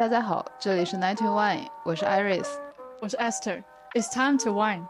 大家好，这里是 Ninety One，我是 Iris，我是 Esther。It's time to wine。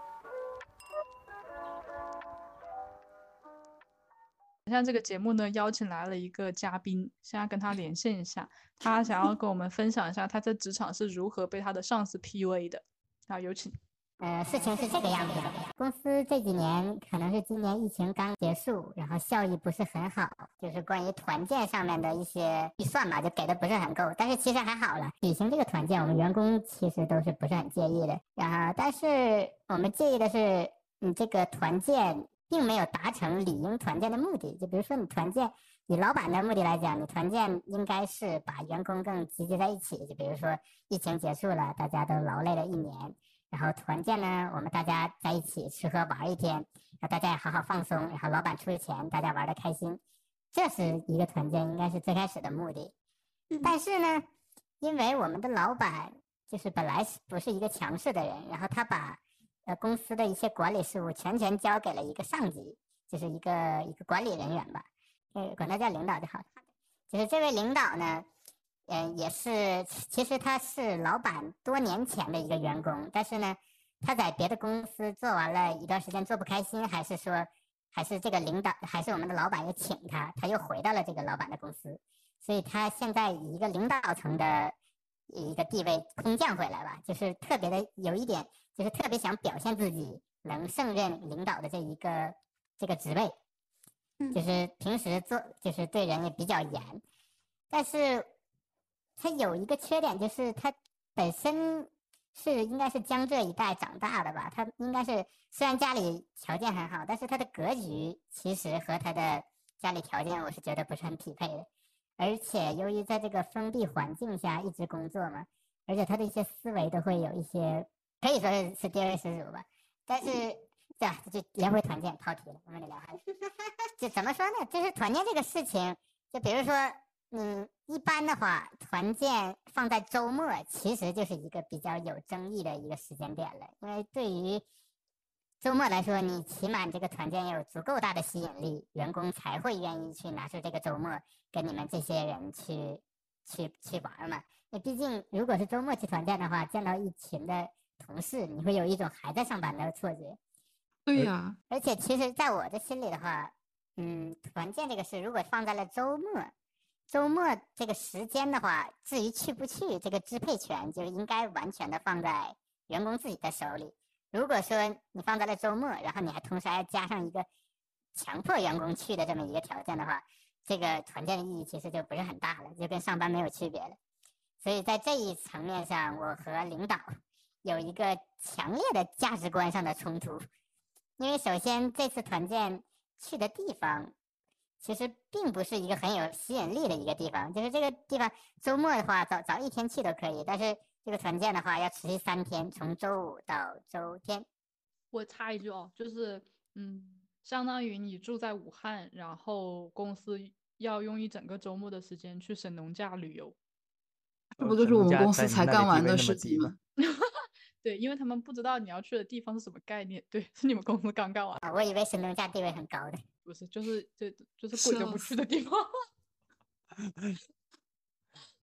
今天这个节目呢，邀请来了一个嘉宾，现在跟他连线一下，他想要跟我们分享一下他在职场是如何被他的上司 PUA 的。好，有请。呃，事情是这个样子的，公司这几年可能是今年疫情刚结束，然后效益不是很好，就是关于团建上面的一些预算吧，就给的不是很够。但是其实还好了，举行这个团建，我们员工其实都是不是很介意的。然后，但是我们介意的是，你这个团建并没有达成理应团建的目的。就比如说，你团建，以老板的目的来讲，你团建应该是把员工更集结在一起。就比如说，疫情结束了，大家都劳累了一年。然后团建呢，我们大家在一起吃喝玩一天，然后大家也好好放松。然后老板出钱，大家玩的开心，这是一个团建应该是最开始的目的。但是呢，因为我们的老板就是本来是不是一个强势的人，然后他把呃公司的一些管理事务全权交给了一个上级，就是一个一个管理人员吧，呃，管他叫领导就好。就是这位领导呢。嗯，也是，其实他是老板多年前的一个员工，但是呢，他在别的公司做完了一段时间做不开心，还是说，还是这个领导，还是我们的老板又请他，他又回到了这个老板的公司，所以他现在以一个领导层的一个地位空降回来吧，就是特别的有一点，就是特别想表现自己能胜任领导的这一个这个职位，就是平时做就是对人也比较严，但是。他有一个缺点，就是他本身是应该是江浙一带长大的吧。他应该是虽然家里条件很好，但是他的格局其实和他的家里条件，我是觉得不是很匹配的。而且由于在这个封闭环境下一直工作嘛，而且他的一些思维都会有一些可以说是是爹味十足吧。但是对吧？就连回团建跑题了，我们得聊哈。就怎么说呢？就是团建这个事情，就比如说。嗯，一般的话，团建放在周末，其实就是一个比较有争议的一个时间点了。因为对于周末来说，你起码这个团建要有足够大的吸引力，员工才会愿意去拿出这个周末跟你们这些人去去去玩嘛。那毕竟，如果是周末去团建的话，见到一群的同事，你会有一种还在上班的错觉。对呀。而且，其实，在我的心里的话，嗯，团建这个事，如果放在了周末。周末这个时间的话，至于去不去，这个支配权就应该完全的放在员工自己的手里。如果说你放在了周末，然后你还同时还要加上一个强迫员工去的这么一个条件的话，这个团建的意义其实就不是很大了，就跟上班没有区别了。所以在这一层面上，我和领导有一个强烈的价值观上的冲突，因为首先这次团建去的地方。其实并不是一个很有吸引力的一个地方，就是这个地方周末的话早早一天去都可以，但是这个团建的话要持续三天，从周五到周天。我插一句哦，就是嗯，相当于你住在武汉，然后公司要用一整个周末的时间去神农架旅游，这不就是我们公司才干完的事情吗？对，因为他们不知道你要去的地方是什么概念。对，是你们公司刚干完。我以为神农架地位很高的。不是，就是这就是鬼都不去的地方。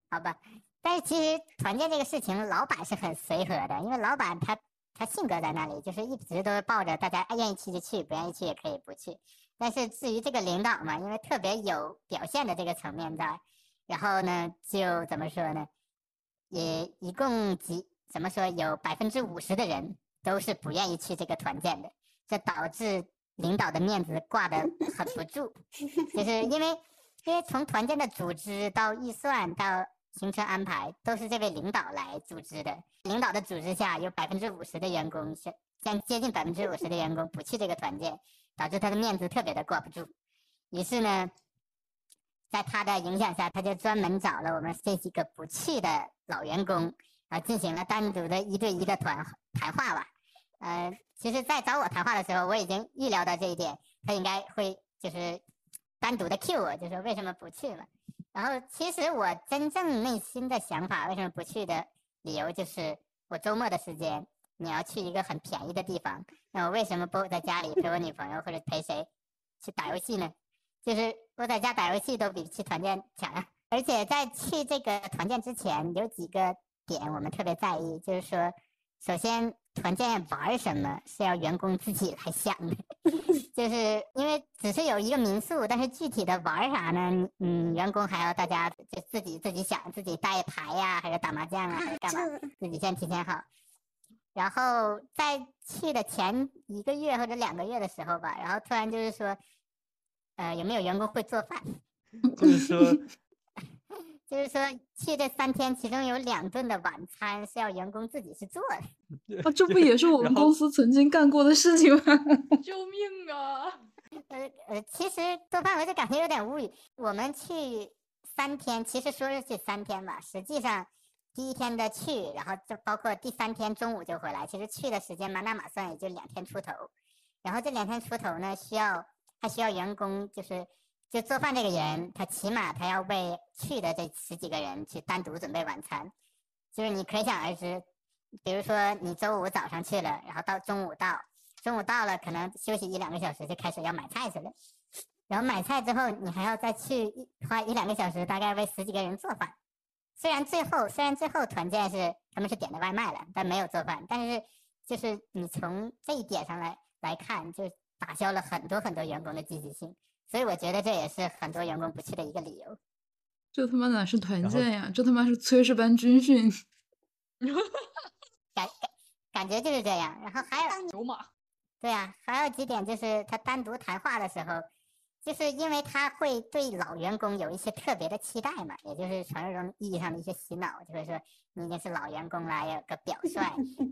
好吧，但是其实团建这个事情，老板是很随和的，因为老板他他性格在那里，就是一直都是抱着大家愿意去就去，不愿意去也可以不去。但是至于这个领导嘛，因为特别有表现的这个层面在，然后呢，就怎么说呢？也一共几怎么说？有百分之五十的人都是不愿意去这个团建的，这导致。领导的面子挂得很不住，就是因为，因为从团建的组织到预算到行程安排，都是这位领导来组织的。领导的组织下，有百分之五十的员工是，将接近百分之五十的员工不去这个团建，导致他的面子特别的挂不住。于是呢，在他的影响下，他就专门找了我们这几个不去的老员工，啊，进行了单独的一对一的团谈话吧。呃，其实，在找我谈话的时候，我已经预料到这一点，他应该会就是单独的 Q 我，就说为什么不去了。然后，其实我真正内心的想法，为什么不去的理由就是，我周末的时间你要去一个很便宜的地方，那我为什么不在家里陪我女朋友或者陪谁去打游戏呢？就是我在家打游戏都比去团建强啊，而且在去这个团建之前，有几个点我们特别在意，就是说，首先团建玩什么是要员工自己来想的，就是因为只是有一个民宿，但是具体的玩啥呢？嗯，员工还要大家就自己自己想，自己带牌呀，还是打麻将啊，还是干嘛，自己先提前好。然后在去的前一个月或者两个月的时候吧，然后突然就是说，呃，有没有员工会做饭？就是说。就是说，去这三天，其中有两顿的晚餐是要员工自己去做的。啊，这不也是 我们公司曾经干过的事情吗？救命啊！呃呃，其实做饭我就感觉有点无语。我们去三天，其实说是去三天吧，实际上第一天的去，然后就包括第三天中午就回来，其实去的时间满打满算也就两天出头。然后这两天出头呢，需要还需要员工就是。就做饭这个人，他起码他要为去的这十几个人去单独准备晚餐，就是你可想而知，比如说你周五早上去了，然后到中午到，中午到了可能休息一两个小时就开始要买菜去了，然后买菜之后你还要再去一花一两个小时，大概为十几个人做饭。虽然最后虽然最后团建是他们是点的外卖了，但没有做饭，但是就是你从这一点上来来看，就打消了很多很多员工的积极性。所以我觉得这也是很多员工不去的一个理由。这他妈哪是团建呀？这他妈是炊事班军训。感感感觉就是这样。然后还有牛马。对啊，还有几点就是他单独谈话的时候，就是因为他会对老员工有一些特别的期待嘛，也就是传说中意义上的一些洗脑，就是说你已经是老员工了，有个表率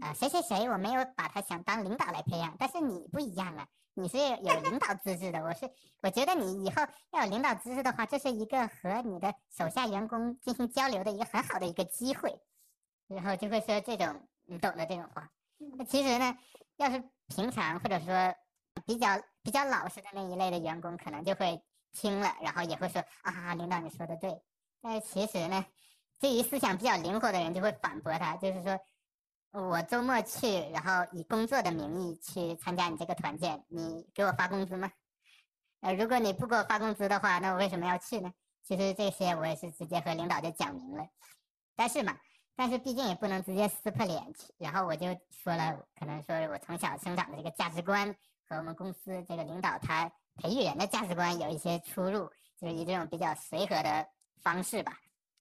啊，谁谁谁我没有把他想当领导来培养，但是你不一样啊。你是有领导资质的，我是我觉得你以后要有领导资质的话，这是一个和你的手下员工进行交流的一个很好的一个机会，然后就会说这种你懂的这种话。那其实呢，要是平常或者说比较比较老实的那一类的员工，可能就会听了，然后也会说啊，领导你说的对。但是其实呢，对于思想比较灵活的人，就会反驳他，就是说。我周末去，然后以工作的名义去参加你这个团建，你给我发工资吗？呃，如果你不给我发工资的话，那我为什么要去呢？其实这些我也是直接和领导就讲明了，但是嘛，但是毕竟也不能直接撕破脸去。然后我就说了，可能说我从小生长的这个价值观和我们公司这个领导他培育人的价值观有一些出入，就是以这种比较随和的方式吧，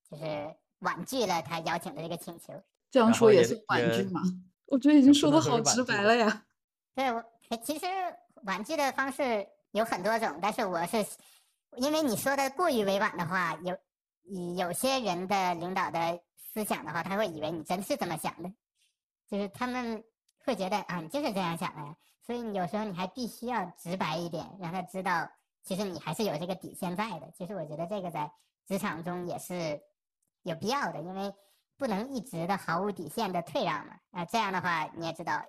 就是婉拒了他邀请的这个请求。这样说也是婉拒吗？我觉得已经说的好直白了呀。对，我其实婉拒的方式有很多种，但是我是因为你说的过于委婉的话，有有些人的领导的思想的话，他会以为你真是这么想的，就是他们会觉得啊，你就是这样想的呀，所以你有时候你还必须要直白一点，让他知道其实你还是有这个底线在的。其实我觉得这个在职场中也是有必要的，因为。不能一直的毫无底线的退让嘛？啊，这样的话你也知道，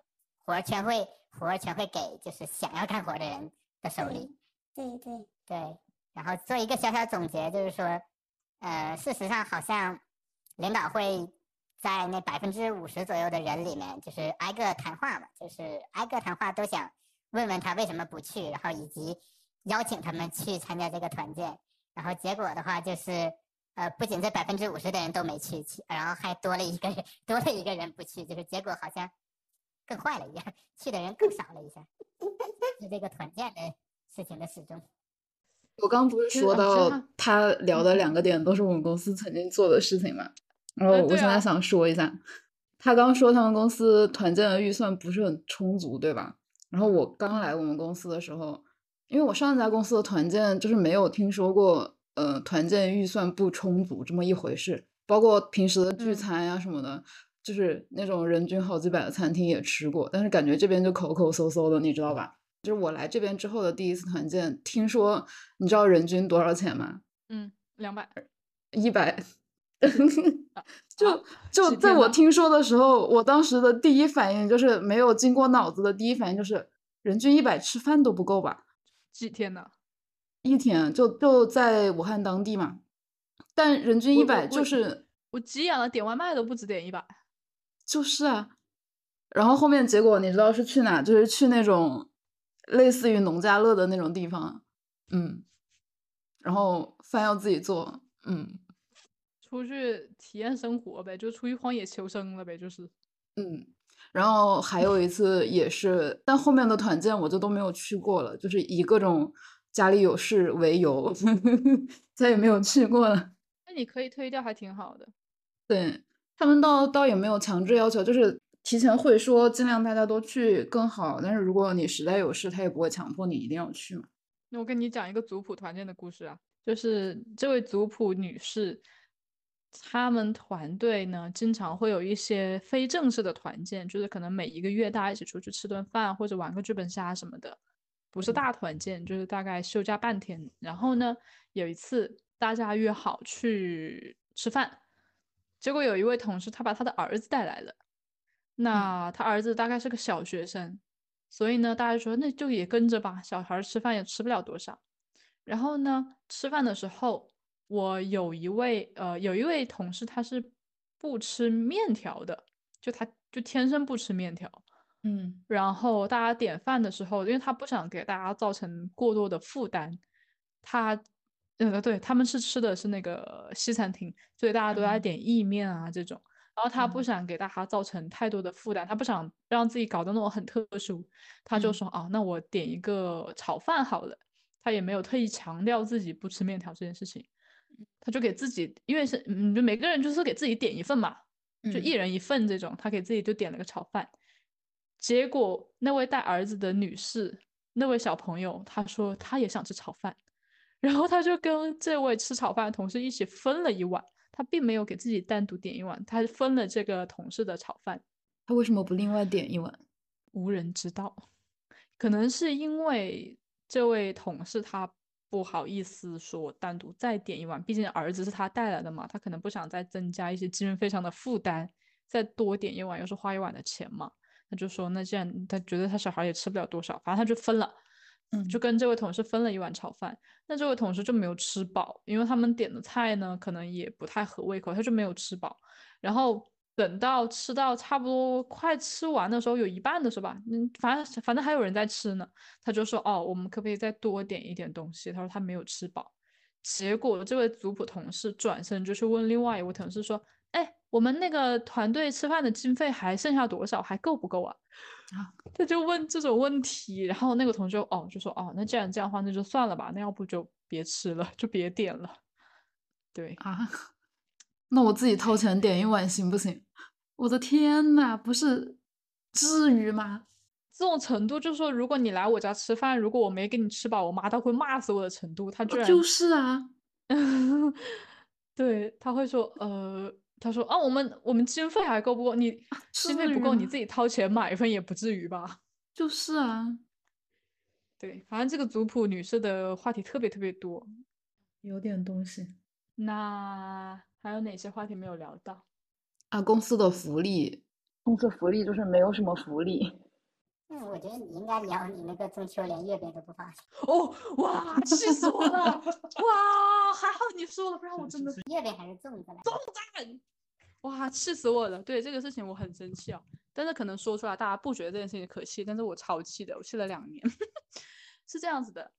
活儿全会活儿全会给就是想要干活的人的手里。对对对。然后做一个小小总结，就是说，呃，事实上好像领导会在那百分之五十左右的人里面，就是挨个谈话嘛，就是挨个谈话都想问问他为什么不去，然后以及邀请他们去参加这个团建。然后结果的话就是。呃，不仅这百分之五十的人都没去，去，然后还多了一个人，多了一个人不去，就是结果好像更坏了一样，去的人更少了一下，是这个团建的事情的始终。我刚不是说到他聊的两个点都是我们公司曾经做的事情嘛？然后我现在想说一下，他刚说他们公司团建的预算不是很充足，对吧？然后我刚来我们公司的时候，因为我上一家公司的团建就是没有听说过。呃，团建预算不充足这么一回事，包括平时的聚餐呀什么的，就是那种人均好几百的餐厅也吃过，但是感觉这边就口口搜搜的，你知道吧？就是我来这边之后的第一次团建，听说你知道人均多少钱吗？嗯，两百，一百，就就在我听说的时候，我当时的第一反应就是没有经过脑子的第一反应就是人均一百吃饭都不够吧？几天呢？一天就就在武汉当地嘛，但人均一百就是我急眼了，点外卖都不止点一百，就是啊。然后后面结果你知道是去哪？就是去那种类似于农家乐的那种地方，嗯。然后饭要自己做，嗯，出去体验生活呗，就出去荒野求生了呗，就是。嗯，然后还有一次也是，但后面的团建我就都没有去过了，就是以各种家里有事为由，再也没有去过了。那你可以推掉，还挺好的。对他们倒倒也没有强制要求，就是提前会说尽量大家都去更好。但是如果你实在有事，他也不会强迫你一定要去嘛。那我跟你讲一个族谱团建的故事啊，就是这位族谱女士。他们团队呢，经常会有一些非正式的团建，就是可能每一个月大家一起出去吃顿饭，或者玩个剧本杀什么的，不是大团建，就是大概休假半天。然后呢，有一次大家约好去吃饭，结果有一位同事他把他的儿子带来了，那他儿子大概是个小学生，所以呢，大家说那就也跟着吧，小孩吃饭也吃不了多少。然后呢，吃饭的时候。我有一位呃，有一位同事，他是不吃面条的，就他就天生不吃面条，嗯，然后大家点饭的时候，因为他不想给大家造成过多的负担，他，呃，对他们是吃的是那个西餐厅，所以大家都在点意面啊这种，然后他不想给大家造成太多的负担，他不想让自己搞得那种很特殊，他就说啊，那我点一个炒饭好了，他也没有特意强调自己不吃面条这件事情。他就给自己，因为是嗯，就每个人就是给自己点一份嘛，就一人一份这种。他给自己就点了个炒饭，结果那位带儿子的女士，那位小朋友，她说她也想吃炒饭，然后她就跟这位吃炒饭的同事一起分了一碗，她并没有给自己单独点一碗，她分了这个同事的炒饭。他为什么不另外点一碗？无人知道，可能是因为这位同事他。不好意思说单独再点一碗，毕竟儿子是他带来的嘛，他可能不想再增加一些精神费上的负担，再多点一碗又是花一碗的钱嘛。他就说，那既然他觉得他小孩也吃不了多少，反正他就分了，嗯，就跟这位同事分了一碗炒饭。那这位同事就没有吃饱，因为他们点的菜呢，可能也不太合胃口，他就没有吃饱。然后。等到吃到差不多快吃完的时候，有一半的是吧，嗯，反正反正还有人在吃呢。他就说：“哦，我们可不可以再多点一点东西？”他说他没有吃饱。结果这位族谱同事转身就去问另外一位同事说：“哎，我们那个团队吃饭的经费还剩下多少？还够不够啊？”啊，他就问这种问题。然后那个同学哦就说：“哦，那既然这样的话，那就算了吧。那要不就别吃了，就别点了。”对啊。那我自己掏钱点一碗行不行？我的天呐，不是，至于吗？这种程度就是说，如果你来我家吃饭，如果我没给你吃饱，我妈她会骂死我的程度。她居然就是啊，对她会说，呃，他说啊，我们我们经费还够不够？你经费不够，你自己掏钱买一份也不至于吧？就是啊，对，反正这个族谱女士的话题特别特别多，有点东西。那。还有哪些话题没有聊到？啊，公司的福利，公司福利就是没有什么福利。嗯，我觉得你应该聊你那个中秋连月饼都不发。哦，哇，气死我了！哇，还好你说了，不然我真的 月饼还是粽子来。粽子！哇，气死我了！对这个事情我很生气啊，但是可能说出来大家不觉得这件事情可气，但是我超气的，我气了两年。是这样子的，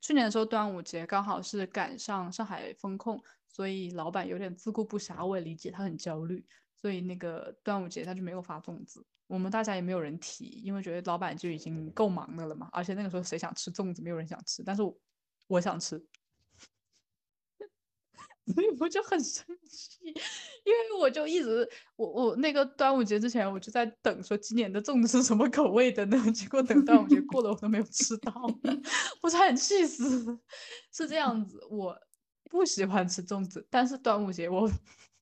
去年的时候端午节刚好是赶上上海封控。所以老板有点自顾不暇，我也理解他很焦虑。所以那个端午节他就没有发粽子，我们大家也没有人提，因为觉得老板就已经够忙的了嘛。而且那个时候谁想吃粽子，没有人想吃，但是我想吃，所以我就很生气，因为我就一直我我那个端午节之前我就在等，说今年的粽子是什么口味的呢？结果等端午节过了，我都没有吃到，我差点气死。是这样子，我。不喜欢吃粽子，但是端午节我，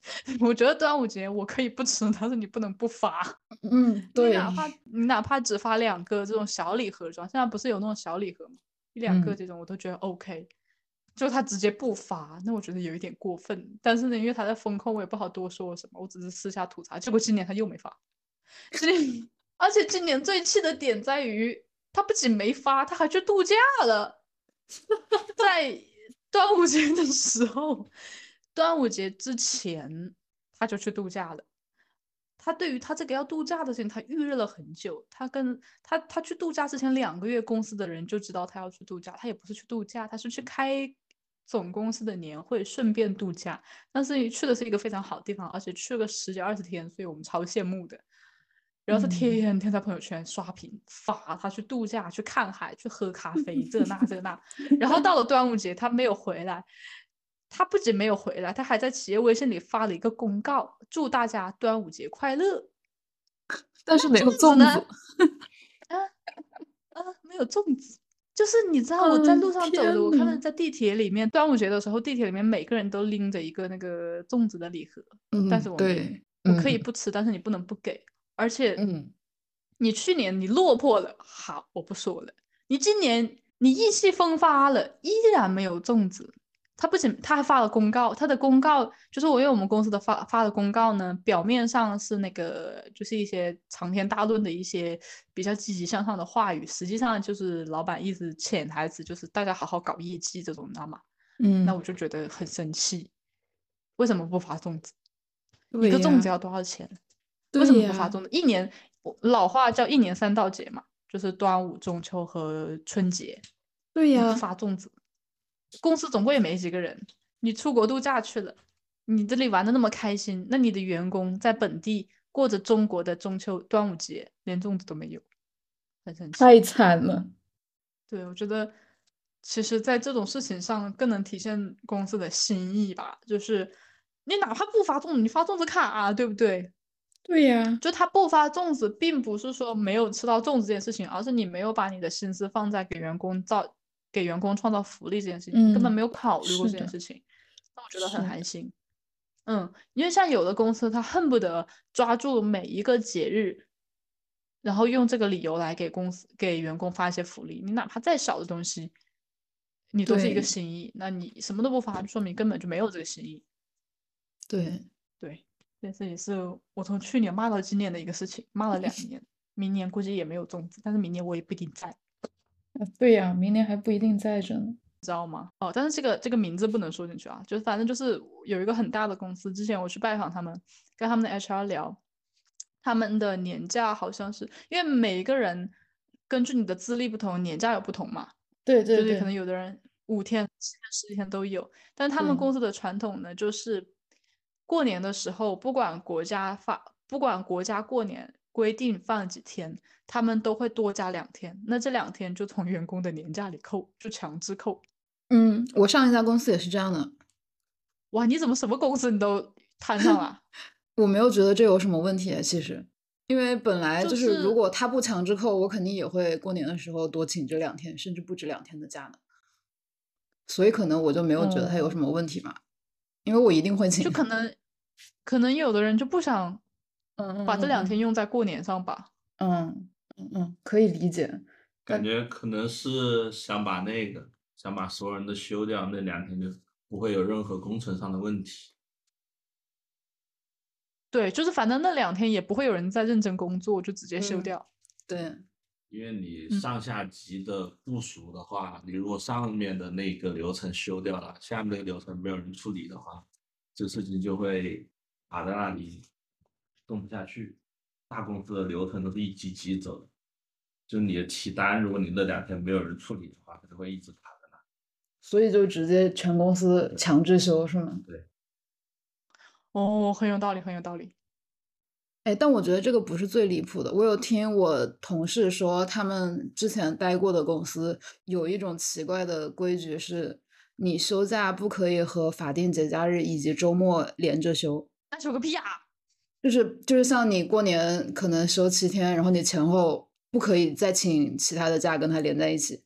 我觉得端午节我可以不吃，但是你不能不发。嗯，对。哪怕你哪怕只发两个这种小礼盒装，现在不是有那种小礼盒吗？一两个这种我都觉得 OK。就他直接不发，那我觉得有一点过分。但是呢，因为他在风控，我也不好多说什么，我只是私下吐槽。结果今年他又没发，今年 而且今年最气的点在于，他不仅没发，他还去度假了，在。端午节的时候，端午节之前他就去度假了。他对于他这个要度假的事情，他预热了很久。他跟他他去度假之前两个月，公司的人就知道他要去度假。他也不是去度假，他是去开总公司的年会，顺便度假。但是去的是一个非常好的地方，而且去了十几二十天，所以我们超羡慕的。然后他天天在朋友圈刷屏发他去度假、去看海、去喝咖啡，这那这那。然后到了端午节，他没有回来。他不仅没有回来，他还在企业微信里发了一个公告，祝大家端午节快乐。但是没有粽子。啊啊，没有粽子。就是你知道我在路上走的，我看到在地铁里面，端午节的时候，地铁里面每个人都拎着一个那个粽子的礼盒。嗯，但是我对，我可以不吃，但是你不能不给。而且，嗯，你去年你落魄了，好，我不说了。你今年你意气风发了，依然没有粽子。他不仅他还发了公告，他的公告就是我因为我们公司的发发的公告呢，表面上是那个就是一些长篇大论的一些比较积极向上的话语，实际上就是老板一直潜台词就是大家好好搞业绩这种，你知道吗？嗯，那我就觉得很生气，为什么不发粽子？一个粽子要多少钱？为什么不发粽子？一年老话叫一年三道节嘛，就是端午、中秋和春节。对呀，发粽子。公司总共也没几个人，你出国度假去了，你这里玩的那么开心，那你的员工在本地过着中国的中秋、端午节，连粽子都没有，很生气。太惨了。对，我觉得其实，在这种事情上更能体现公司的心意吧，就是你哪怕不发粽子，你发粽子卡，啊对不对？对呀，就他不发粽子，并不是说没有吃到粽子这件事情，而是你没有把你的心思放在给员工造。给员工创造福利这件事情，根本没有考虑过这件事情，那我觉得很寒心。嗯，因为像有的公司，他恨不得抓住每一个节日，然后用这个理由来给公司给员工发一些福利。你哪怕再小的东西，你都是一个心意。那你什么都不发，说明根本就没有这个心意。对对，这也是我从去年骂到今年的一个事情，骂了两年。明年估计也没有粽子，但是明年我也不一定在。对呀，明年还不一定在这呢，知道吗？哦，但是这个这个名字不能说进去啊，就是反正就是有一个很大的公司，之前我去拜访他们，跟他们的 HR 聊，他们的年假好像是因为每一个人根据你的资历不同，年假有不同嘛。对对对，可能有的人五天、七天、十几天都有，但他们公司的传统呢，就是过年的时候，不管国家发，不管国家过年规定放几天。他们都会多加两天，那这两天就从员工的年假里扣，就强制扣。嗯，我上一家公司也是这样的。哇，你怎么什么公司你都摊上了？我没有觉得这有什么问题，其实，因为本来就是如果他不强制扣，我肯定也会过年的时候多请这两天，甚至不止两天的假的。所以可能我就没有觉得他有什么问题嘛，因为我一定会请。就可能，可能有的人就不想，嗯，把这两天用在过年上吧。嗯。嗯嗯，可以理解，感觉可能是想把那个想把所有人都休掉，那两天就不会有任何工程上的问题。对，就是反正那两天也不会有人在认真工作，就直接休掉。对，因为你上下级的部署的话，你如果上面的那个流程休掉了，下面那个流程没有人处理的话，这事情就会卡在那里，动不下去。大公司的流程都是一级级走的，就你的提单，如果你那两天没有人处理的话，它就会一直卡在那。所以就直接全公司强制休是吗？对。哦，很有道理，很有道理。哎，但我觉得这个不是最离谱的。我有听我同事说，他们之前待过的公司有一种奇怪的规矩，是你休假不可以和法定节假日以及周末连着休。那休个屁啊！就是就是像你过年可能休七天，然后你前后不可以再请其他的假跟他连在一起，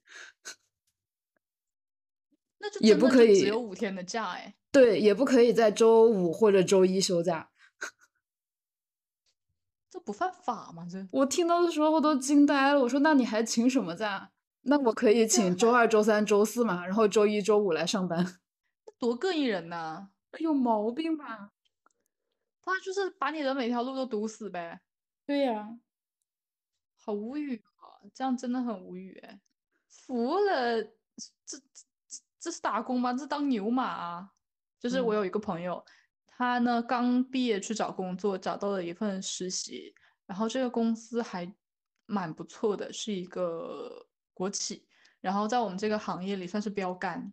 那就也不可以只有五天的假哎。对，也不可以在周五或者周一休假，这不犯法吗？这我听到的时候都惊呆了。我说那你还请什么假？那我可以请周二、周三、周四嘛，然后周一周五来上班，多膈应人呐！有毛病吧？他就是把你的每条路都堵死呗。对呀，好无语啊！这样真的很无语哎，服了！这这这是打工吗？这当牛马啊！就是我有一个朋友，他呢刚毕业去找工作，找到了一份实习，然后这个公司还蛮不错的，是一个国企，然后在我们这个行业里算是标杆。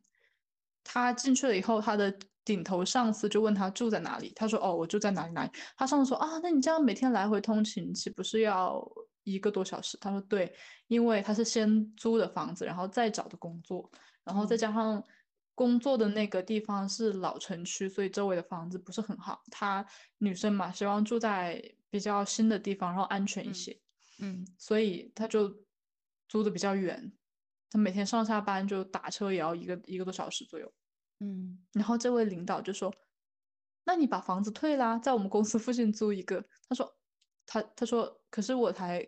他进去了以后，他的顶头上司就问他住在哪里，他说：“哦，我住在哪里哪里。”他上司说：“啊，那你这样每天来回通勤，岂不是要一个多小时？”他说：“对，因为他是先租的房子，然后再找的工作，然后再加上工作的那个地方是老城区，所以周围的房子不是很好。他女生嘛，希望住在比较新的地方，然后安全一些。嗯，所以他就租的比较远。”他每天上下班就打车也要一个一个多小时左右，嗯，然后这位领导就说：“那你把房子退啦，在我们公司附近租一个。”他说：“他他说，可是我才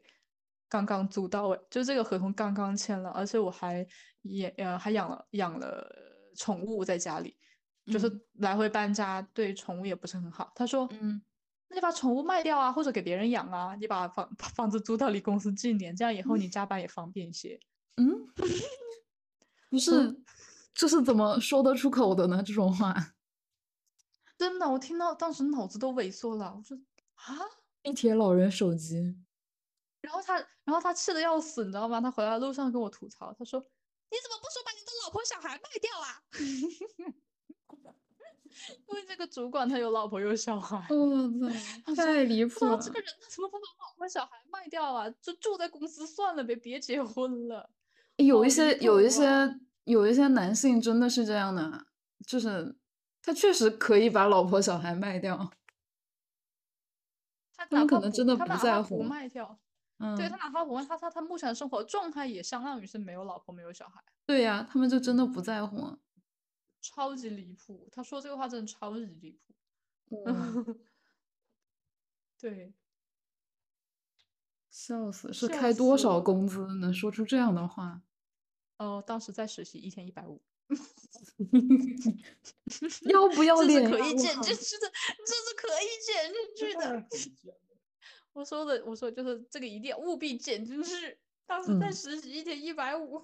刚刚租到诶，就这个合同刚刚签了，而且我还也呃还养了养了宠物在家里，就是来回搬家对宠物也不是很好。”他说：“嗯，那你把宠物卖掉啊，或者给别人养啊，你把房把房子租到离公司近点，这样以后你加班也方便一些。”嗯，不是，这是怎么说得出口的呢？这种话，真的，我听到当时脑子都萎缩了。我说啊，地铁老人手机。然后他，然后他气得要死，你知道吗？他回来路上跟我吐槽，他说：“你怎么不说把你的老婆小孩卖掉啊？” 因为这个主管他有老婆有小孩。我操，太离谱了！这个人他怎么不把老婆小孩卖掉啊？就住在公司算了呗，别结婚了。有一些有一些有一些男性真的是这样的，就是他确实可以把老婆小孩卖掉，他们可能真的不在乎卖掉。嗯，对他哪怕不卖，他他他目前的生活状态也相当于是没有老婆没有小孩。对呀，他们就真的不在乎，超级离谱。他说这个话真的超级离谱。对。笑死！是开多少工资能说出这样的话？哦，当时在实习，一天一百五。要不要脸？这是可以减进去的，这是可以减进去的。我说的，我说就是这个一定要务必减进去。当时在实习，一天一百五，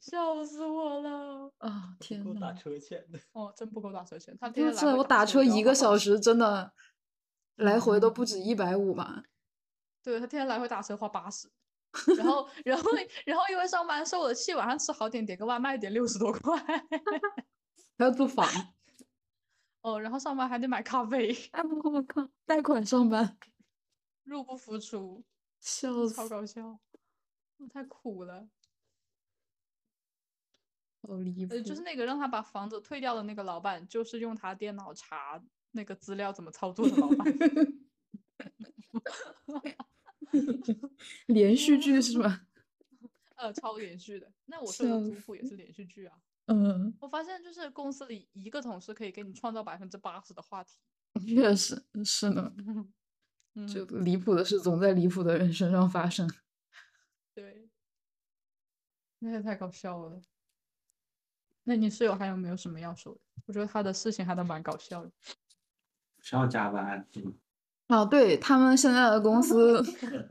笑死我了啊！天呐，打车钱的哦，真不够打车钱。他天呐，我打车一个小时，真的。来回都不止一百五吧？对他天天来回打车花八十，然后然后然后因为上班受了气，晚上吃好点点个外卖点六十多块，还要租房。哦，然后上班还得买咖啡。我靠，贷款上班，入不敷出，笑死，超搞笑，太苦了，好离谱。就是那个让他把房子退掉的那个老板，就是用他电脑查。那个资料怎么操作的，老板？连续剧是吗？呃，超连续的。那我说的族谱也是连续剧啊。嗯。我发现就是公司里一个同事可以给你创造百分之八十的话题。确实是的。就离谱的事总在离谱的人身上发生。对。那也太搞笑了。那你室友还有没有什么要说的？我觉得他的事情还都蛮搞笑的。需要加班。哦，对他们现在的公 司，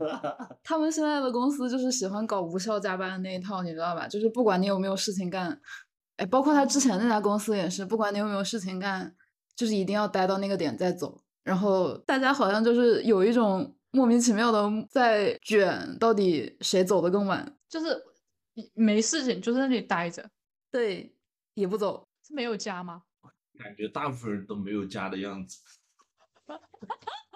他们现在的公司就是喜欢搞无效加班那一套，你知道吧？就是不管你有没有事情干，哎，包括他之前那家公司也是，不管你有没有事情干，就是一定要待到那个点再走。然后大家好像就是有一种莫名其妙的在卷，到底谁走的更晚？就是没事情就在那里待着，对，也不走，是没有家吗？感觉大部分人都没有家的样子。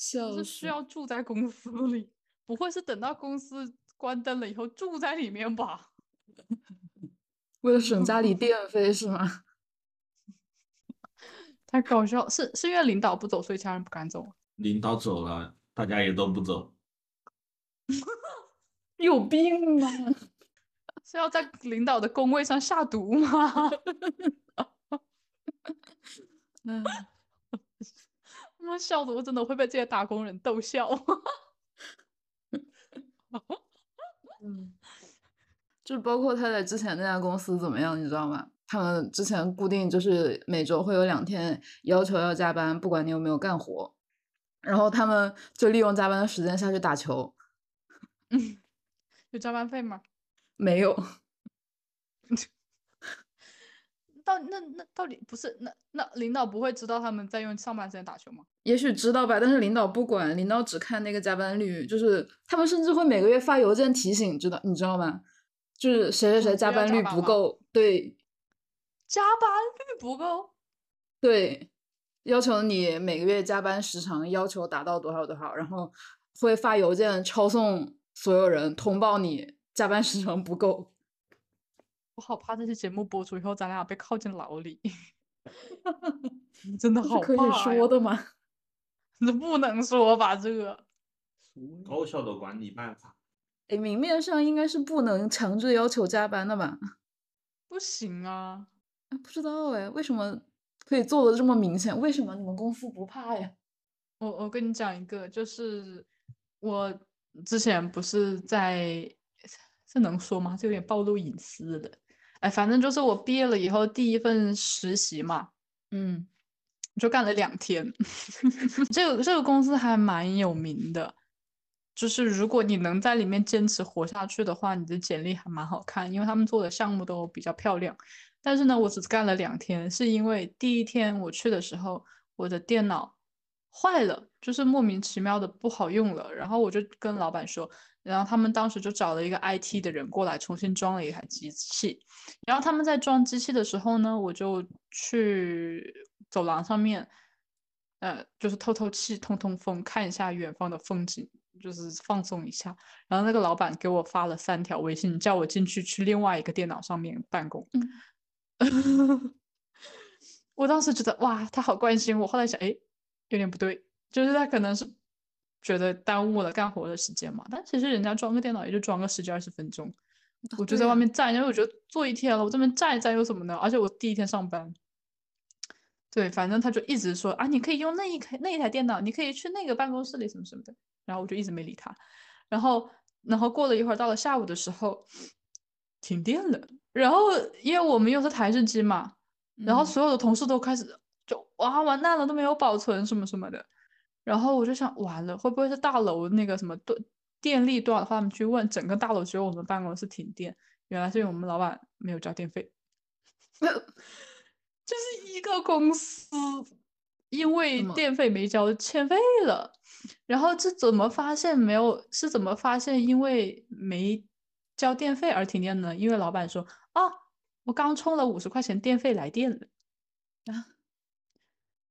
就是需要住在公司里，不会是等到公司关灯了以后住在里面吧？为了省家里电费是吗？太搞笑，是是因为领导不走，所以其他人不敢走。领导走了，大家也都不走。有病吗？是要在领导的工位上下毒吗？嗯，妈笑的我真的会被这些打工人逗笑。嗯，就包括他在之前那家公司怎么样，你知道吗？他们之前固定就是每周会有两天要求要加班，不管你有没有干活，然后他们就利用加班的时间下去打球。嗯，有加班费吗？没有。到那那到底不是那那领导不会知道他们在用上班时间打球吗？也许知道吧，但是领导不管，领导只看那个加班率，就是他们甚至会每个月发邮件提醒，知道你知道吗？就是谁谁谁加班率不够，对，加班率不够，对，要求你每个月加班时长要求达到多少多少，然后会发邮件抄送所有人通报你加班时长不够。我好怕这期节目播出以后，咱俩被铐进牢里，真的好可以说的吗？这不能说吧？这个高效的管理办法。哎，明面上应该是不能强制要求加班的吧？不行啊！不知道哎，为什么可以做的这么明显？为什么你们公司不怕呀？我我跟你讲一个，就是我之前不是在，这能说吗？这有点暴露隐私的。哎，反正就是我毕业了以后第一份实习嘛，嗯，就干了两天。这个这个公司还蛮有名的。就是如果你能在里面坚持活下去的话，你的简历还蛮好看，因为他们做的项目都比较漂亮。但是呢，我只干了两天，是因为第一天我去的时候，我的电脑坏了，就是莫名其妙的不好用了。然后我就跟老板说，然后他们当时就找了一个 IT 的人过来重新装了一台机器。然后他们在装机器的时候呢，我就去走廊上面，呃，就是透透气、通通风，看一下远方的风景。就是放松一下，然后那个老板给我发了三条微信，叫我进去去另外一个电脑上面办公。我当时觉得哇，他好关心我。后来想，哎，有点不对，就是他可能是觉得耽误了干活的时间嘛。但其实人家装个电脑也就装个十几二十分钟，我就在外面站，因为我觉得坐一天了，我这边站一站又怎么呢？而且我第一天上班，对，反正他就一直说啊，你可以用那一台那一台电脑，你可以去那个办公室里什么什么的。然后我就一直没理他，然后，然后过了一会儿，到了下午的时候，停电了。然后因为我们用是台式机嘛，然后所有的同事都开始就哇完蛋了，都没有保存什么什么的。然后我就想完了，会不会是大楼那个什么断电力断的话，他们去问整个大楼只有我们办公室停电，原来是因为我们老板没有交电费。就是一个公司因为电费没交欠费了。然后这怎么发现没有？是怎么发现因为没交电费而停电呢？因为老板说啊，我刚充了五十块钱电费来电了啊，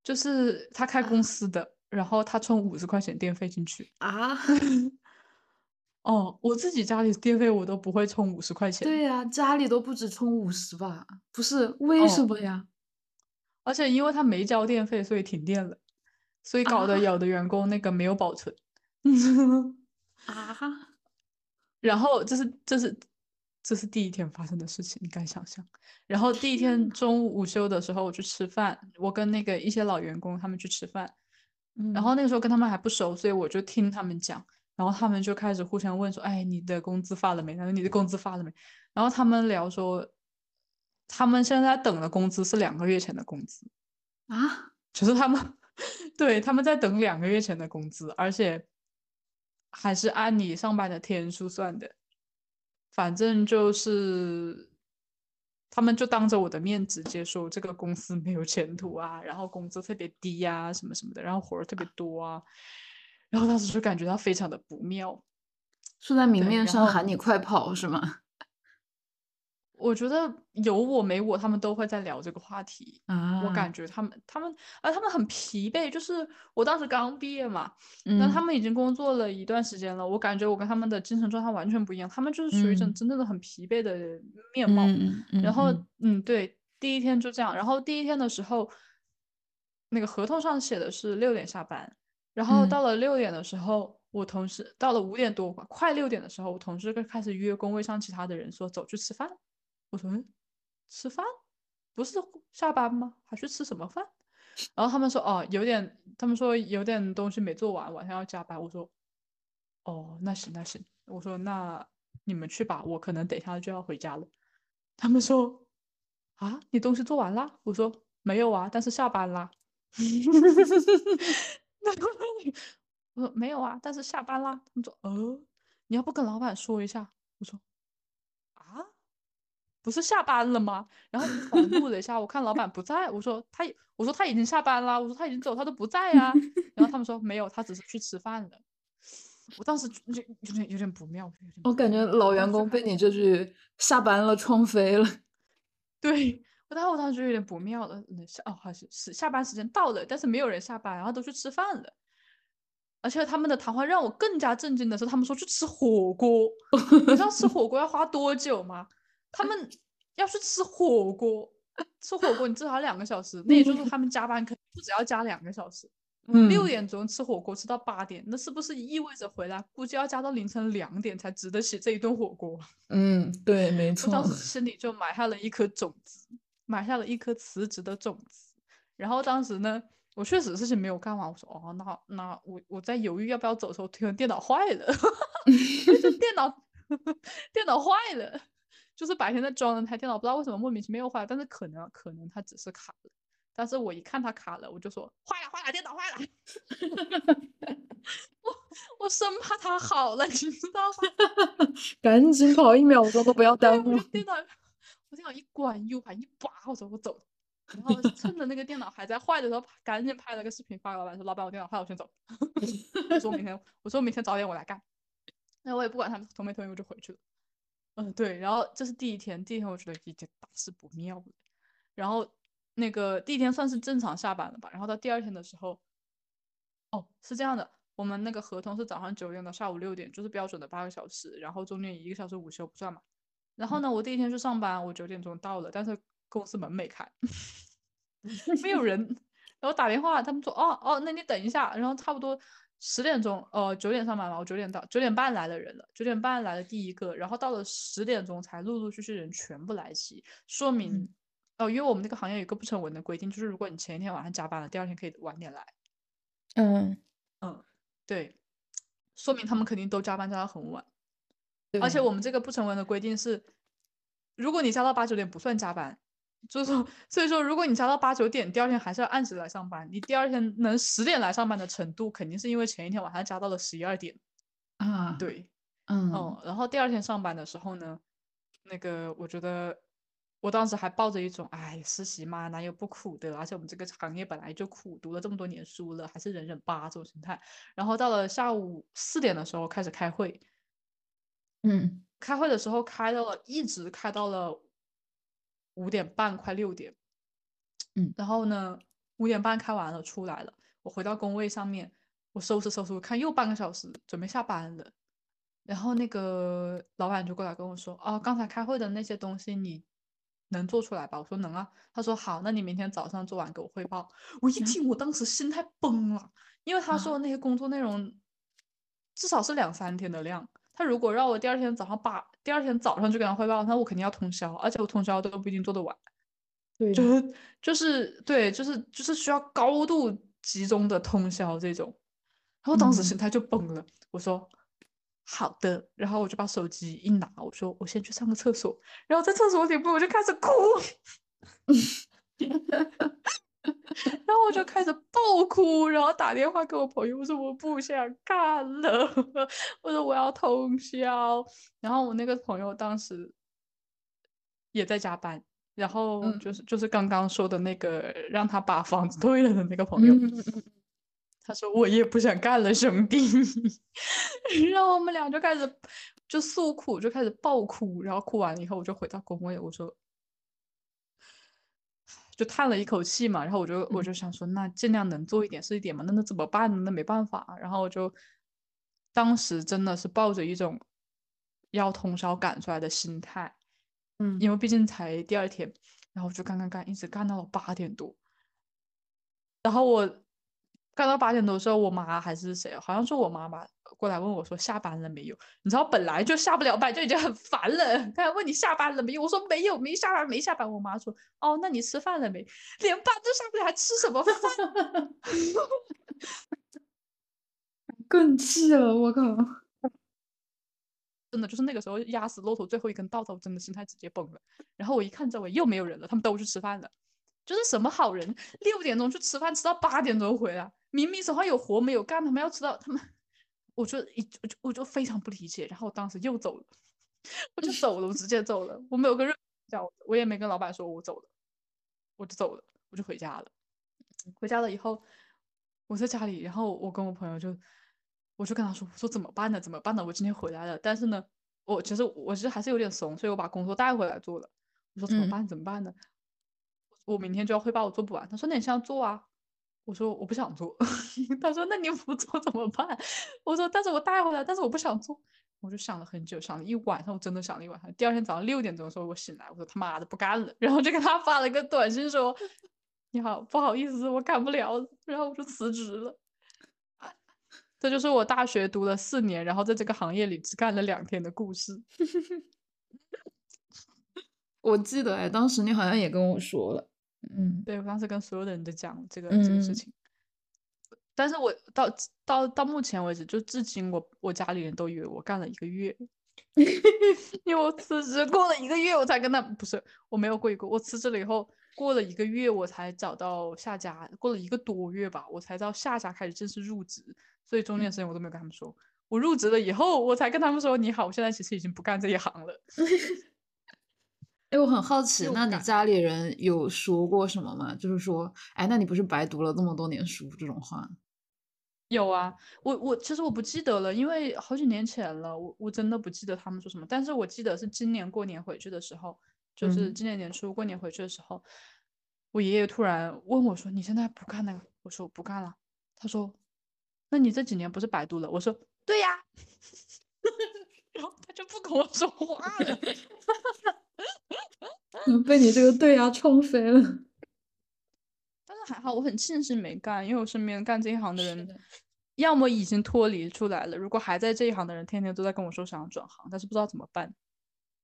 就是他开公司的，然后他充五十块钱电费进去啊。哦，我自己家里电费我都不会充五十块钱。对呀，家里都不止充五十吧？不是为什么呀？而且因为他没交电费，所以停电了。所以搞得有的员工那个没有保存，啊，然后这是这是这是第一天发生的事情，你敢想象？然后第一天中午午休的时候我去吃饭，我跟那个一些老员工他们去吃饭，然后那个时候跟他们还不熟，所以我就听他们讲，然后他们就开始互相问说：“哎，你的工资发了没？”他说：“你的工资发了没？”然后他们聊说，他们现在等的工资是两个月前的工资啊，就是他们。对，他们在等两个月前的工资，而且还是按你上班的天数算的。反正就是，他们就当着我的面直接说这个公司没有前途啊，然后工资特别低呀，什么什么的，然后活儿特别多啊。然后当时就感觉到非常的不妙，是在明面上喊你快跑是吗？我觉得有我没我，他们都会在聊这个话题啊。我感觉他们他们啊，他们很疲惫。就是我当时刚毕业嘛，那他们已经工作了一段时间了。我感觉我跟他们的精神状态完全不一样。他们就是属于一种真正的很疲惫的面貌。然后嗯，对，第一天就这样。然后第一天的时候，那个合同上写的是六点下班。然后到了六点的时候，我同事到了五点多快六点的时候，我同事就开始约工位上其他的人说走去吃饭。我说：“嗯吃饭不是下班吗？还去吃什么饭？”然后他们说：“哦，有点，他们说有点东西没做完，晚上要加班。”我说：“哦，那行那行。”我说：“那你们去吧，我可能等一下就要回家了。”他们说：“啊，你东西做完啦？”我说：“没有啊，但是下班啦。”那我说：“没有啊，但是下班啦。”他们说：“哦，你要不跟老板说一下？”我说。不是下班了吗？然后我录了一下，我看老板不在，我说他，我说他已经下班了，我说他已经走，他都不在呀。然后他们说没有，他只是去吃饭了。我当时就有点有点不妙。我感觉老员工被你这句“下班了”撞飞了。对我当时我当时就有点不妙了。下哦，好像是下班时间到了，但是没有人下班，然后都去吃饭了。而且他们的谈话让我更加震惊的是，他们说去吃火锅。你知道吃火锅要花多久吗？他们要去吃火锅，吃火锅你至少两个小时。那也就是他们加班肯定不只要加两个小时。六点钟吃火锅吃到八点，那是不是意味着回来估计要加到凌晨两点才值得起这一顿火锅？嗯，对，没错。当时心里就埋下了一颗种子，埋下了一颗辞职的种子。然后当时呢？我确实事情没有干完，我说哦，那那我我在犹豫要不要走的时候，突然电脑坏了 电脑电脑坏了，就是白天在装那台电脑，不知道为什么莫名其妙又坏了，但是可能可能它只是卡了，但是我一看它卡了，我就说坏了坏了，电脑坏了，我我生怕它好了，你知道吗？赶紧跑一秒钟都不要耽误。电脑我电脑一关，U 盘一拔，我说我走。然后趁着那个电脑还在坏的时候，赶紧拍了个视频发给老板说：“老板，我电脑坏了，我先走。”我说明天，我说明天早点我来干。那我也不管他们同没同意，我就回去了。嗯，对。然后这是第一天，第一天我觉得已经大事不妙了。然后那个第一天算是正常下班了吧。然后到第二天的时候，哦，是这样的，我们那个合同是早上九点到下午六点，就是标准的八个小时，然后中间一个小时午休不算嘛。然后呢，我第一天去上班，我九点钟到了，但是。公司门没开，没有人。然后打电话，他们说：“哦哦，那你等一下。”然后差不多十点钟，呃，九点上班嘛，我九点到，九点半来的人了，九点半来的第一个，然后到了十点钟才陆陆续续人全部来齐，说明哦，因为我们那个行业有一个不成文的规定，就是如果你前一天晚上加班了，第二天可以晚点来。嗯嗯，对，说明他们肯定都加班加到很晚。而且我们这个不成文的规定是，如果你加到八九点不算加班。就是说，所以说，如果你加到八九点，第二天还是要按时来上班。你第二天能十点来上班的程度，肯定是因为前一天晚上加到了十一二点啊。对，嗯嗯。然后第二天上班的时候呢，那个我觉得我当时还抱着一种，哎，实习嘛，哪有不苦的？而且我们这个行业本来就苦，读了这么多年书了，还是忍忍吧这种心态。然后到了下午四点的时候开始开会，嗯，开会的时候开到了，一直开到了。五点半快六点，嗯，然后呢，五点半开完了出来了，我回到工位上面，我收拾收拾，我看又半个小时，准备下班了。然后那个老板就过来跟我说：“哦，刚才开会的那些东西你能做出来吧？”我说：“能啊。”他说：“好，那你明天早上做完给我汇报。”我一听，我当时心态崩了，因为他说的那些工作内容至少是两三天的量。他如果让我第二天早上八，第二天早上就给他汇报，那我肯定要通宵，而且我通宵都不一定做得完。对，就是就是对，就是就是需要高度集中的通宵这种。然后当时心态就崩了，我说好的，然后我就把手机一拿，我说我先去上个厕所，然后在厕所里面我就开始哭。然后我就开始爆哭，然后打电话给我朋友，我说我不想干了，我说我要通宵。然后我那个朋友当时也在加班，然后就是就是刚刚说的那个让他把房子退了的那个朋友，他说我也不想干了，兄弟。然后我们俩就开始就诉苦，就开始爆哭，然后哭完以后我就回到工位，我说。就叹了一口气嘛，然后我就我就想说，那尽量能做一点是一点嘛，那那怎么办呢？那没办法，然后我就当时真的是抱着一种要通宵赶出来的心态，嗯，因为毕竟才第二天，然后就干干干，一直干到了八点多，然后我。干到八点多的时候，我妈还是谁，好像是我妈妈过来问我说下班了没有？你知道本来就下不了班就已经很烦了，他还问你下班了没有？我说没有，没下班，没下班。我妈说哦，那你吃饭了没？连班都上不了，还吃什么饭？更气了，我靠！真的就是那个时候压死骆驼最后一根稻草，真的心态直接崩了。然后我一看周围又没有人了，他们都去吃饭了。就是什么好人，六点钟去吃饭，吃到八点钟回来，明明手上有活没有干，他们要吃到他们，我就一我就我就非常不理解。然后我当时又走了，我就 走了，我直接走了，我没有跟任讲，我也没跟老板说我走了，我就走了，我就回家了。回家了以后，我在家里，然后我跟我朋友就我就跟他说：“我说怎么办呢？怎么办呢？我今天回来了，但是呢，我其实我其实还是有点怂，所以我把工作带回来做了。我说怎么办？怎么办呢？我明天就要汇报，我做不完。他说那你现在做啊。我说我不想做。他说那你不做怎么办？我说但是我带回来，但是我不想做。我就想了很久，想了一晚上，我真的想了一晚上。第二天早上六点钟的时候，我醒来，我说他妈的不干了，然后就给他发了个短信说：你好，不好意思，我干不了了。然后我就辞职了。这就是我大学读了四年，然后在这个行业里只干了两天的故事。我记得哎，当时你好像也跟我说了，嗯，对我当时跟所有的人都讲这个这个事情。但是我到到到目前为止，就至今我我家里人都以为我干了一个月，因为我辞职过了一个月，我才跟他不是我没有过一个，我辞职了以后过了一个月，我才找到下家，过了一个多月吧，我才到下家开始正式入职。所以中间时间我都没有跟他们说，我入职了以后，我才跟他们说你好，我现在其实已经不干这一行了。哎，我很好奇，那你家里人有说过什么吗？就是说，哎，那你不是白读了这么多年书这种话？有啊，我我其实我不记得了，因为好几年前了，我我真的不记得他们说什么。但是我记得是今年过年回去的时候，就是今年年初过年回去的时候，我爷爷突然问我说：“你现在不干那个？”我说：“我不干了。”他说。那你这几年不是白读了？我说对呀，然后他就不跟我说话了，被你这个对呀冲飞了。但是还好，我很庆幸没干，因为我身边干这一行的人，要么已经脱离出来了，如果还在这一行的人，天天都在跟我说想要转行，但是不知道怎么办。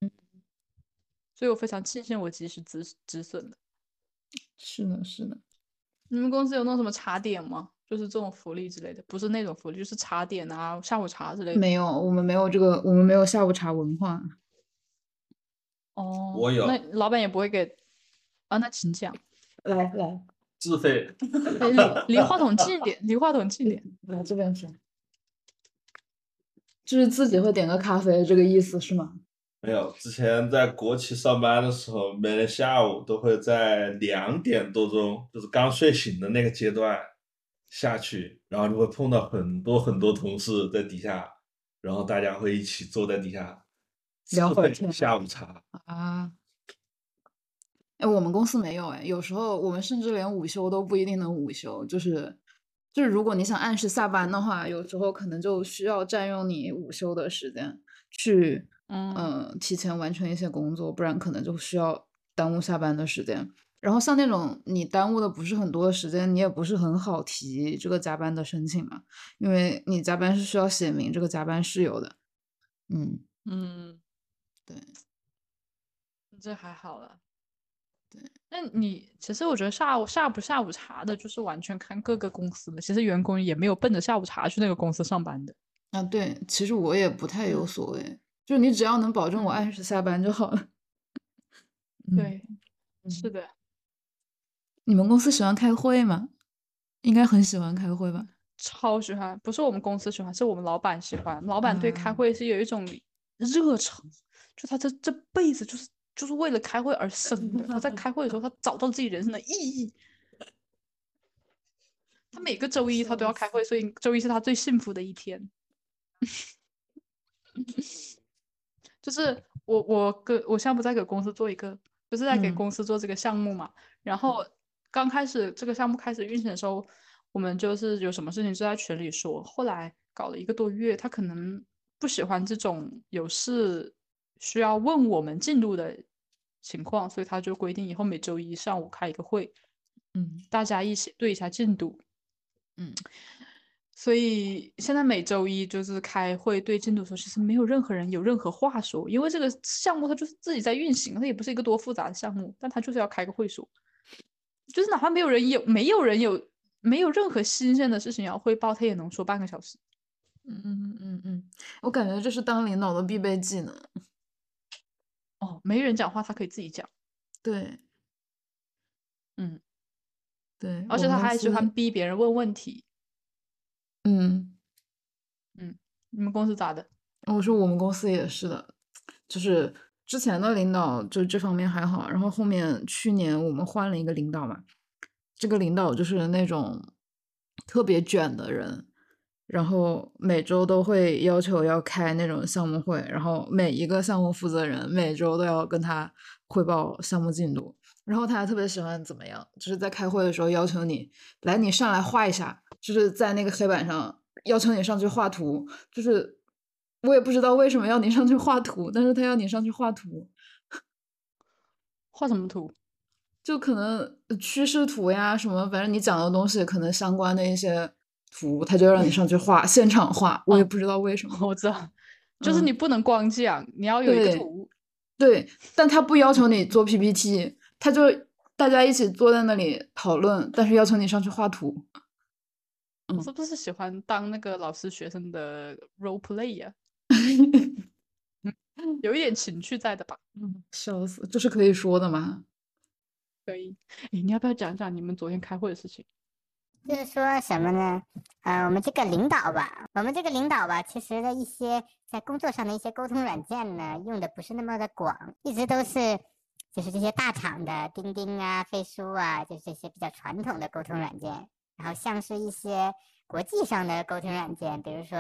嗯，所以我非常庆幸我及时止止损了。是的，是的。你们公司有弄什么茶点吗？就是这种福利之类的，不是那种福利，就是茶点啊、下午茶之类的。没有，我们没有这个，我们没有下午茶文化。哦，我有。那老板也不会给啊？那请讲。来来，自费。离话筒近一点，离话筒近一点。来这边说。就是自己会点个咖啡，这个意思是吗？没有，之前在国企上班的时候，每天下午都会在两点多钟，就是刚睡醒的那个阶段。下去，然后就会碰到很多很多同事在底下，然后大家会一起坐在底下聊会天，下午茶啊。哎，我们公司没有哎，有时候我们甚至连午休都不一定能午休，就是就是如果你想按时下班的话，有时候可能就需要占用你午休的时间去嗯提前完成一些工作，不然可能就需要耽误下班的时间。然后像那种你耽误的不是很多的时间，你也不是很好提这个加班的申请嘛，因为你加班是需要写明这个加班事由的。嗯嗯，对，这还好了。对，那你其实我觉得下午下不下午茶的，就是完全看各个公司的。其实员工也没有奔着下午茶去那个公司上班的。啊，对，其实我也不太有所谓，就你只要能保证我按时下班就好了。对，是的。你们公司喜欢开会吗？应该很喜欢开会吧？超喜欢，不是我们公司喜欢，是我们老板喜欢。老板对开会是有一种热忱，就他这这辈子就是就是为了开会而生的。他在开会的时候，他找到自己人生的意义。他每个周一他都要开会，所以周一是他最幸福的一天。就是我我跟我现在不在给公司做一个，不是在给公司做这个项目嘛，然后。刚开始这个项目开始运行的时候，我们就是有什么事情就在群里说。后来搞了一个多月，他可能不喜欢这种有事需要问我们进度的情况，所以他就规定以后每周一上午开一个会，嗯，大家一起对一下进度，嗯。所以现在每周一就是开会对进度的时候，其实没有任何人有任何话说，因为这个项目它就是自己在运行，它也不是一个多复杂的项目，但他就是要开个会说。就是哪怕没有人有，没有人有，没有任何新鲜的事情要汇报，他也能说半个小时。嗯嗯嗯嗯，我感觉这是当领导的必备技能。哦，没人讲话，他可以自己讲。对，嗯，对，而且他还喜欢逼别人问问题。嗯嗯，你们公司咋的？我说我们公司也是的，就是。之前的领导就这方面还好，然后后面去年我们换了一个领导嘛，这个领导就是那种特别卷的人，然后每周都会要求要开那种项目会，然后每一个项目负责人每周都要跟他汇报项目进度。然后他还特别喜欢怎么样，就是在开会的时候要求你来，你上来画一下，就是在那个黑板上要求你上去画图。就是我也不知道为什么要你上去画图，但是他要你上去画图。画什么图？就可能趋势图呀，什么，反正你讲的东西可能相关的一些。图，他就让你上去画，现场画，我也不知道为什么。我知道，就是你不能光讲，你要有一个图。对，但他不要求你做 PPT，他就大家一起坐在那里讨论，但是要求你上去画图。嗯，是不是喜欢当那个老师学生的 role play 呀？有一点情趣在的吧？嗯，笑死，这是可以说的吗？可以。哎，你要不要讲讲你们昨天开会的事情？就是说什么呢？呃，我们这个领导吧，我们这个领导吧，其实的一些在工作上的一些沟通软件呢，用的不是那么的广，一直都是就是这些大厂的钉钉啊、飞书啊，就是这些比较传统的沟通软件。然后像是一些国际上的沟通软件，比如说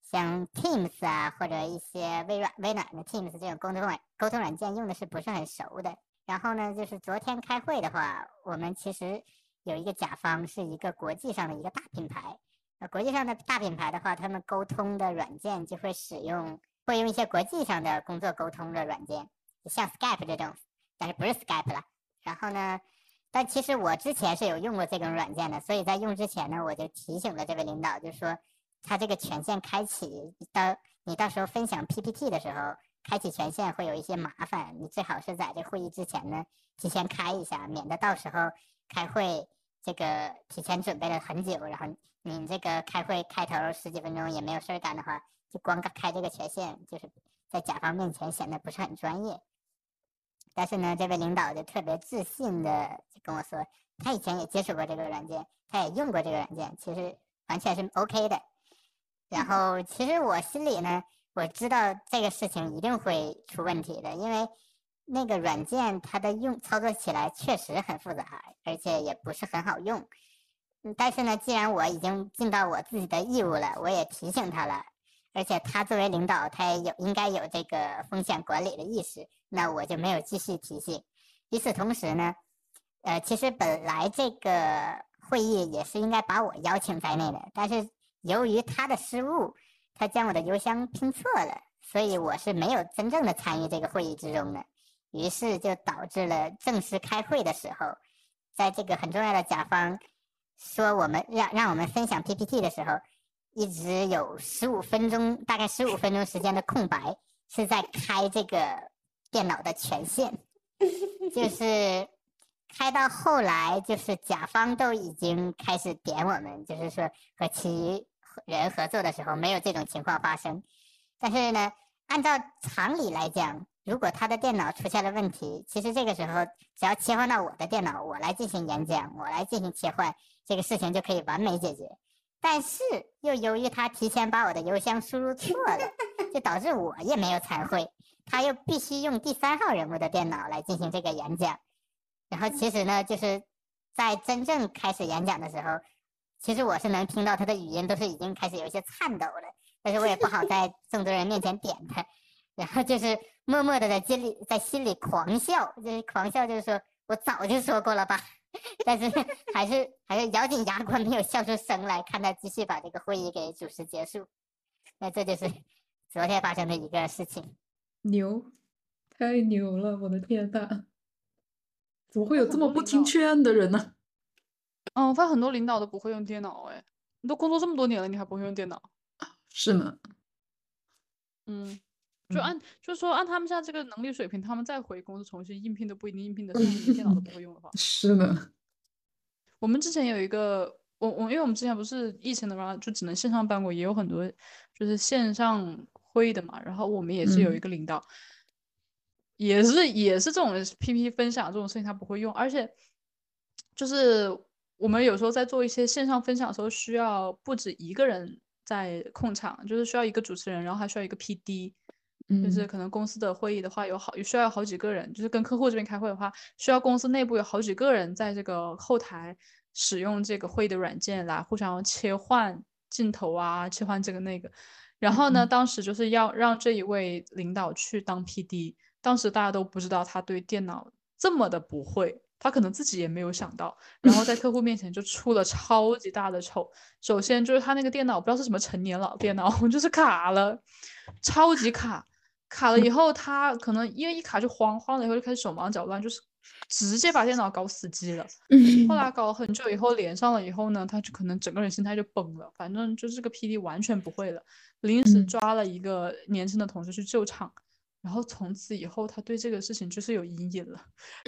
像 Teams 啊，或者一些微软微软的 Teams 这种沟通软沟通软件，用的是不是很熟的。然后呢，就是昨天开会的话，我们其实。有一个甲方是一个国际上的一个大品牌，那国际上的大品牌的话，他们沟通的软件就会使用，会用一些国际上的工作沟通的软件，像 Skype 这种，但是不是 Skype 了。然后呢，但其实我之前是有用过这种软件的，所以在用之前呢，我就提醒了这位领导，就说他这个权限开启到你到时候分享 PPT 的时候，开启权限会有一些麻烦，你最好是在这会议之前呢提前开一下，免得到时候。开会这个提前准备了很久，然后你这个开会开头十几分钟也没有事儿干的话，就光开这个权限，就是在甲方面前显得不是很专业。但是呢，这位领导就特别自信的就跟我说，他以前也接触过这个软件，他也用过这个软件，其实完全是 OK 的。然后其实我心里呢，我知道这个事情一定会出问题的，因为。那个软件它的用操作起来确实很复杂，而且也不是很好用。但是呢，既然我已经尽到我自己的义务了，我也提醒他了，而且他作为领导，他也有应该有这个风险管理的意识，那我就没有继续提醒。与此同时呢，呃，其实本来这个会议也是应该把我邀请在内的，但是由于他的失误，他将我的邮箱拼错了，所以我是没有真正的参与这个会议之中的。于是就导致了正式开会的时候，在这个很重要的甲方说我们让让我们分享 PPT 的时候，一直有十五分钟，大概十五分钟时间的空白，是在开这个电脑的权限，就 是开到后来，就是甲方都已经开始点我们，就是说和其余人合作的时候没有这种情况发生，但是呢，按照常理来讲。如果他的电脑出现了问题，其实这个时候只要切换到我的电脑，我来进行演讲，我来进行切换，这个事情就可以完美解决。但是又由于他提前把我的邮箱输入错了，就导致我也没有参会。他又必须用第三号人物的电脑来进行这个演讲。然后其实呢，就是在真正开始演讲的时候，其实我是能听到他的语音都是已经开始有一些颤抖了，但是我也不好在众多人面前点他。然后就是默默的在心里在心里狂笑，就是狂笑，就是说我早就说过了吧，但是还是还是咬紧牙关没有笑出声来，看他继续把这个会议给主持结束。那这就是昨天发生的一个事情。牛，太牛了！我的天呐，怎么会有这么不听劝的人呢？嗯，我发现很多领导都不会用电脑，哎，你都工作这么多年了，你还不会用电脑？是吗。嗯。就按，就是说按他们现在这个能力水平，他们再回公司重新应聘都不一定应聘得上。电脑都不会用的话，是的。我们之前有一个，我我，因为我们之前不是疫情的话，就只能线上办公，也有很多就是线上会议的嘛。然后我们也是有一个领导，也是也是这种 PPT 分享这种事情他不会用，而且就是我们有时候在做一些线上分享的时候，需要不止一个人在控场，就是需要一个主持人，然后还需要一个 PD。就是可能公司的会议的话，有好需要有好几个人，就是跟客户这边开会的话，需要公司内部有好几个人在这个后台使用这个会议的软件来互相切换镜头啊，切换这个那个。然后呢，当时就是要让这一位领导去当 PD，当时大家都不知道他对电脑这么的不会，他可能自己也没有想到。然后在客户面前就出了超级大的丑。首先就是他那个电脑不知道是什么陈年老电脑，就是卡了，超级卡。卡了以后，他可能因为一卡就慌，慌了以后就开始手忙脚乱，就是直接把电脑搞死机了。后来搞了很久以后连上了以后呢，他就可能整个人心态就崩了。反正就是这个 PD 完全不会了，临时抓了一个年轻的同事去救场，然后从此以后他对这个事情就是有阴影了。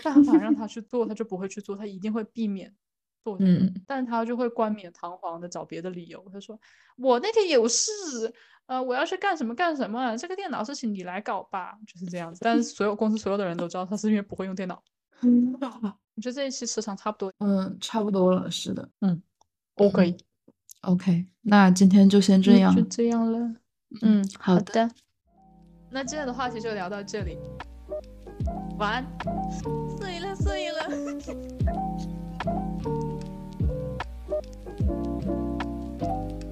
但凡让他去做，他就不会去做，他一定会避免做。嗯，但他就会冠冕堂皇的找别的理由，他说我那天有事。呃我要去干什么干什么这个电脑事情你来搞吧就是这样子。但是 所有公司所有的人都知道他是因为不会用电脑嗯。那好吧我觉得这一期时长差不多。嗯差不多了是的嗯。Okok 那今天就先这样就这样了。嗯好的。那今天的话题就聊到这里。晚安。睡了睡了。